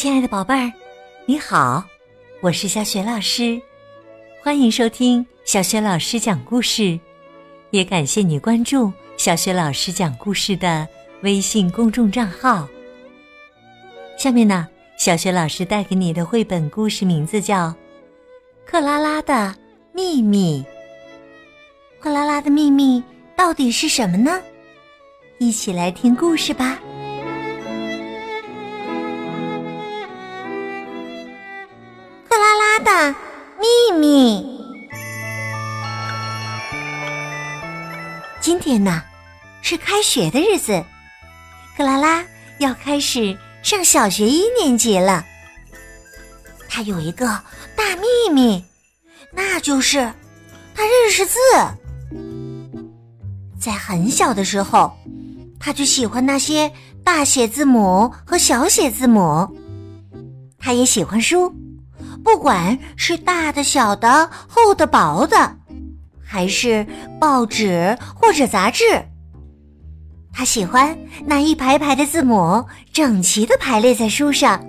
亲爱的宝贝儿，你好，我是小雪老师，欢迎收听小雪老师讲故事，也感谢你关注小雪老师讲故事的微信公众账号。下面呢，小雪老师带给你的绘本故事名字叫《克拉拉的秘密》。克拉拉的秘密到底是什么呢？一起来听故事吧。密。今天呢，是开学的日子，克拉拉要开始上小学一年级了。他有一个大秘密，那就是他认识字。在很小的时候。他就喜欢那些大写字母和小写字母，他也喜欢书，不管是大的、小的、厚的、薄的，还是报纸或者杂志。他喜欢那一排排的字母整齐的排列在书上，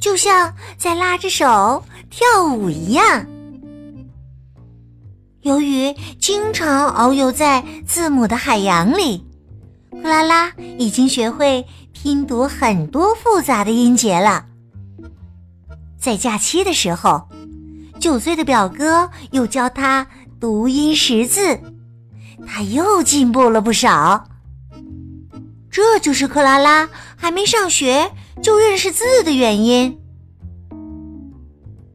就像在拉着手跳舞一样。由于经常遨游在字母的海洋里。克拉拉已经学会拼读很多复杂的音节了。在假期的时候，九岁的表哥又教他读音识字，他又进步了不少。这就是克拉拉还没上学就认识字的原因。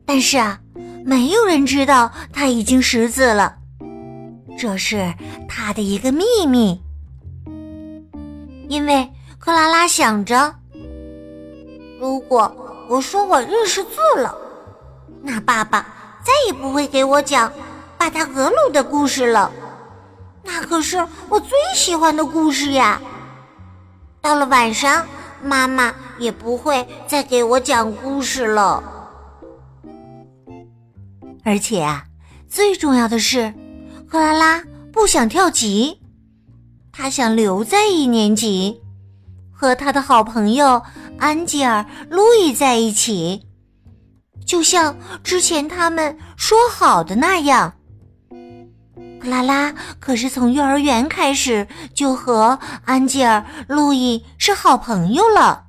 但是啊，没有人知道他已经识字了，这是他的一个秘密。因为克拉拉想着，如果我说我认识字了，那爸爸再也不会给我讲巴达格鲁的故事了。那可是我最喜欢的故事呀！到了晚上，妈妈也不会再给我讲故事了。而且啊，最重要的是，克拉拉不想跳级。他想留在一年级，和他的好朋友安吉尔、路易在一起，就像之前他们说好的那样。克拉拉可是从幼儿园开始就和安吉尔、路易是好朋友了，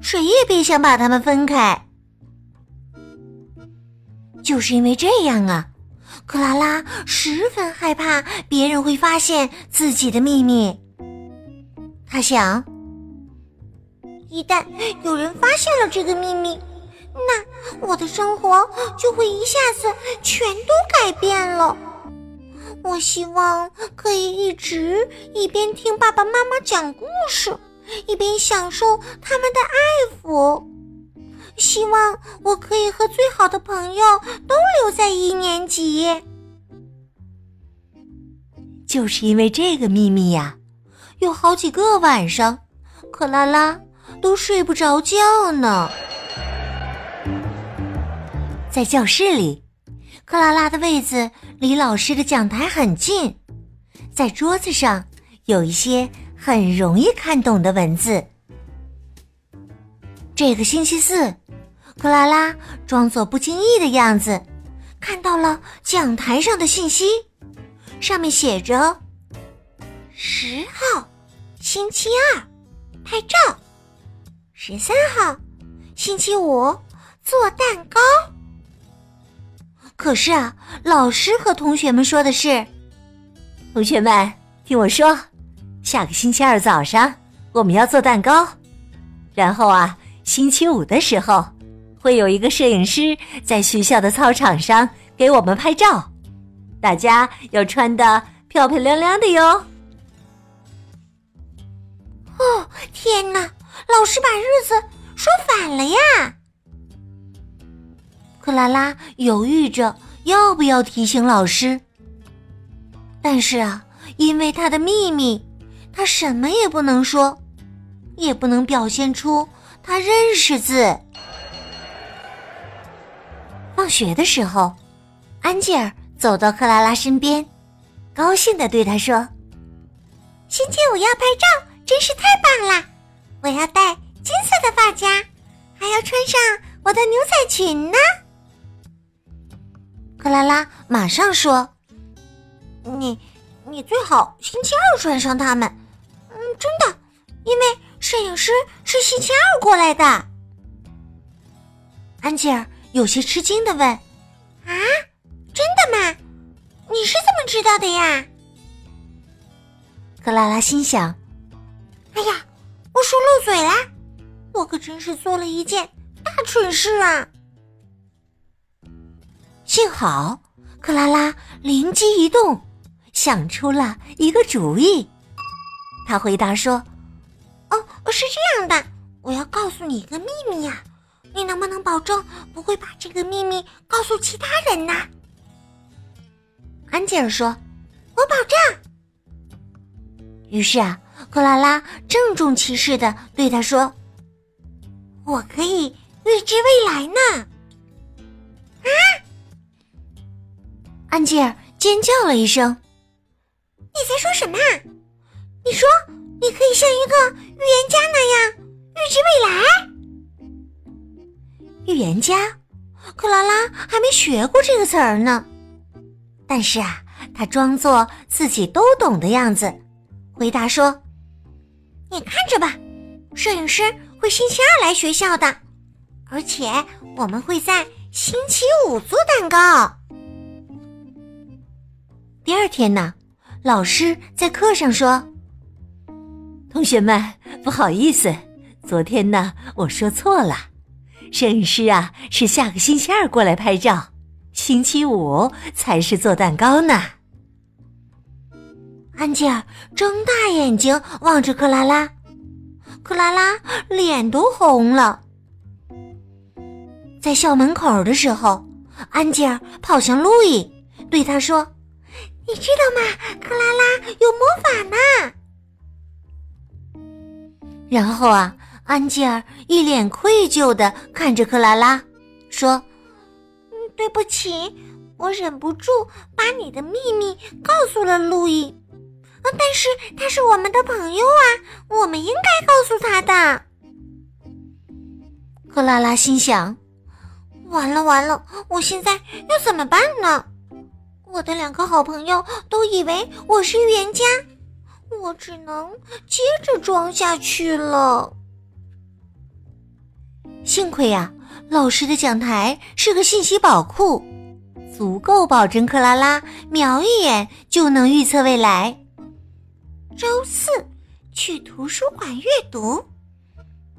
谁也别想把他们分开。就是因为这样啊。克拉拉十分害怕别人会发现自己的秘密。他想，一旦有人发现了这个秘密，那我的生活就会一下子全都改变了。我希望可以一直一边听爸爸妈妈讲故事，一边享受他们的爱抚。希望我可以和最好的朋友都留在一年级。就是因为这个秘密呀，有好几个晚上，克拉拉都睡不着觉呢。在教室里，克拉拉的位子离老师的讲台很近，在桌子上有一些很容易看懂的文字。这个星期四。克拉拉装作不经意的样子，看到了讲台上的信息，上面写着：“十号，星期二，拍照；十三号，星期五，做蛋糕。”可是啊，老师和同学们说的是：“同学们，听我说，下个星期二早上我们要做蛋糕，然后啊，星期五的时候。”会有一个摄影师在学校的操场上给我们拍照，大家要穿的漂漂亮亮的哟。哦，天哪！老师把日子说反了呀！克拉拉犹豫着要不要提醒老师，但是啊，因为他的秘密，他什么也不能说，也不能表现出他认识字。放学的时候，安吉尔走到克拉拉身边，高兴的对他说：“星期五要拍照，真是太！我要戴金色的发夹，还要穿上我的牛仔裙呢。克拉拉马上说：“你，你最好星期二穿上它们。嗯，真的，因为摄影师是星期二过来的。”安吉尔有些吃惊的问：“啊，真的吗？你是怎么知道的呀？”克拉拉心想：“哎呀，我说漏嘴了，我可真是做了一件大蠢事啊！”幸好，克拉拉灵机一动，想出了一个主意。他回答说：“哦，是这样的，我要告诉你一个秘密呀，你能不能保证不会把这个秘密告诉其他人呢？”安吉尔说：“我保证。”于是啊，克拉拉郑重其事的对他说：“我可以预知未来呢。”啊！安吉尔尖叫了一声：“你在说什么？你说你可以像一个预言家那样预知未来？预言家？克拉拉还没学过这个词儿呢。但是啊，他装作自己都懂的样子，回答说：‘你看着吧，摄影师会星期二来学校的，而且我们会在星期五做蛋糕。’”第二天呢，老师在课上说：“同学们，不好意思，昨天呢我说错了，摄影师啊是下个星期二过来拍照，星期五才是做蛋糕呢。”安吉尔睁大眼睛望着克拉拉，克拉拉脸都红了。在校门口的时候，安吉尔跑向路易，对他说。你知道吗？克拉拉有魔法呢。然后啊，安吉尔一脸愧疚的看着克拉拉，说：“对不起，我忍不住把你的秘密告诉了路易。但是他是我们的朋友啊，我们应该告诉他的。”克拉拉心想：“完了完了，我现在要怎么办呢？”我的两个好朋友都以为我是预言家，我只能接着装下去了。幸亏呀，老师的讲台是个信息宝库，足够保证克拉拉瞄一眼就能预测未来。周四去图书馆阅读，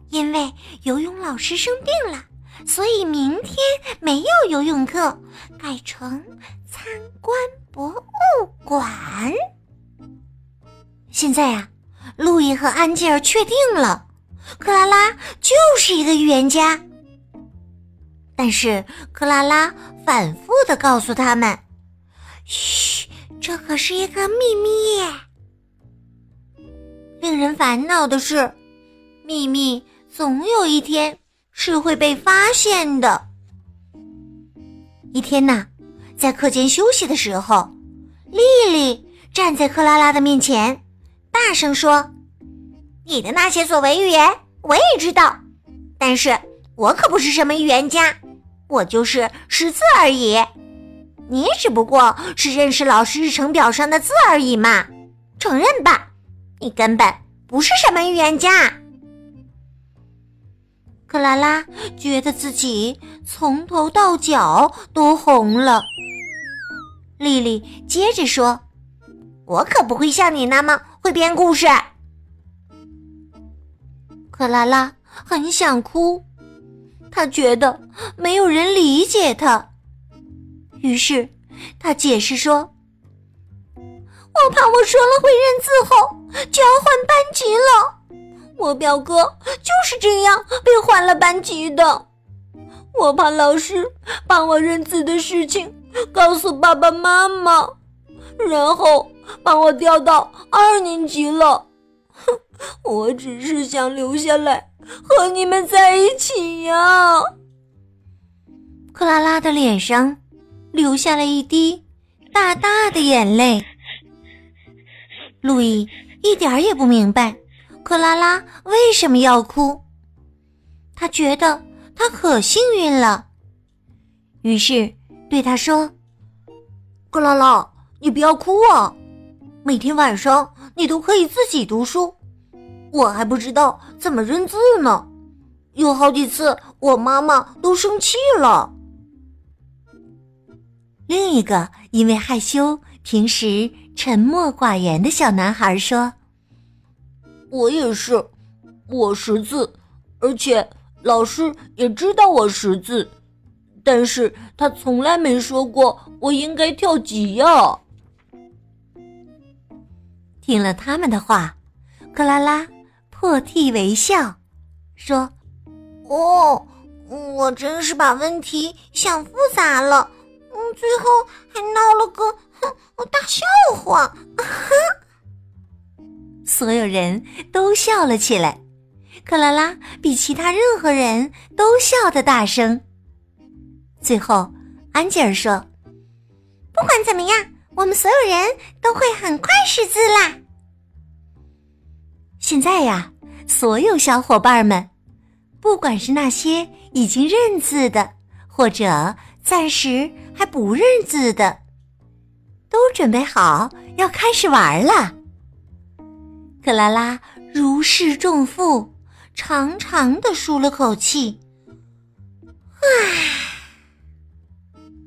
因为游泳老师生病了，所以明天没有游泳课，改成。参观博物馆。现在呀，路易和安吉尔确定了，克拉拉就是一个预言家。但是克拉拉反复的告诉他们：“嘘，这可是一个秘密。”令人烦恼的是，秘密总有一天是会被发现的。一天呐。在课间休息的时候，丽丽站在克拉拉的面前，大声说：“你的那些所谓预言我也知道，但是我可不是什么预言家，我就是识字而已。你只不过是认识老师日程表上的字而已嘛，承认吧，你根本不是什么预言家。”克拉拉觉得自己从头到脚都红了。丽丽接着说：“我可不会像你那么会编故事。”克拉拉很想哭，她觉得没有人理解她。于是她解释说：“我怕我说了会认字后就要换班级了。我表哥就是这样被换了班级的。我怕老师把我认字的事情。”告诉爸爸妈妈，然后把我调到二年级了。哼，我只是想留下来和你们在一起呀。克拉拉的脸上流下了一滴大大的眼泪。路易一点儿也不明白克拉拉为什么要哭，他觉得他可幸运了。于是对他说：“克拉拉，你不要哭啊！每天晚上你都可以自己读书，我还不知道怎么认字呢。有好几次我妈妈都生气了。”另一个因为害羞、平时沉默寡言的小男孩说：“我也是，我识字，而且老师也知道我识字，但是他从来没说过我应该跳级呀。”听了他们的话，克拉拉破涕为笑，说：“哦，我真是把问题想复杂了。”最后还闹了个哼大笑话，所有人都笑了起来。克拉拉比其他任何人都笑得大声。最后，安吉尔说：“不管怎么样，我们所有人都会很快识字啦。”现在呀，所有小伙伴们，不管是那些已经认字的，或者……暂时还不认字的，都准备好要开始玩了。克拉拉如释重负，长长的舒了口气。唉，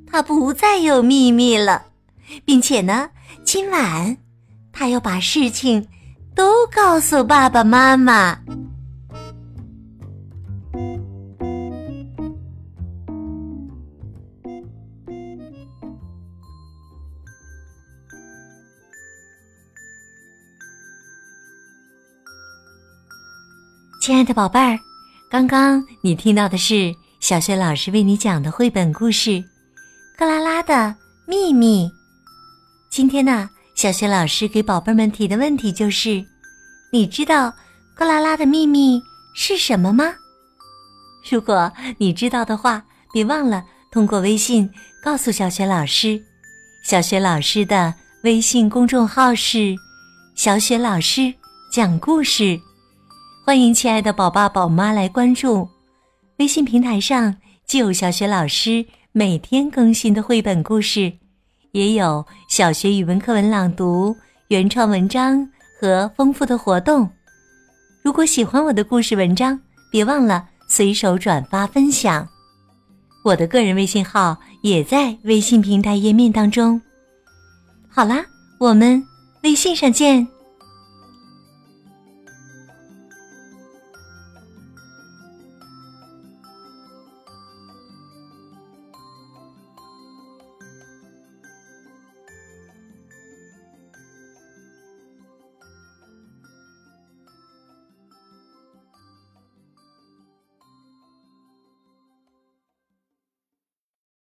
他不再有秘密了，并且呢，今晚他要把事情都告诉爸爸妈妈。亲爱的宝贝儿，刚刚你听到的是小学老师为你讲的绘本故事《克拉拉的秘密》。今天呢，小学老师给宝贝们提的问题就是：你知道克拉拉的秘密是什么吗？如果你知道的话，别忘了通过微信告诉小雪老师。小雪老师的微信公众号是“小雪老师讲故事”。欢迎亲爱的宝爸宝妈来关注，微信平台上既有小学老师每天更新的绘本故事，也有小学语文课文朗读、原创文章和丰富的活动。如果喜欢我的故事文章，别忘了随手转发分享。我的个人微信号也在微信平台页面当中。好啦，我们微信上见。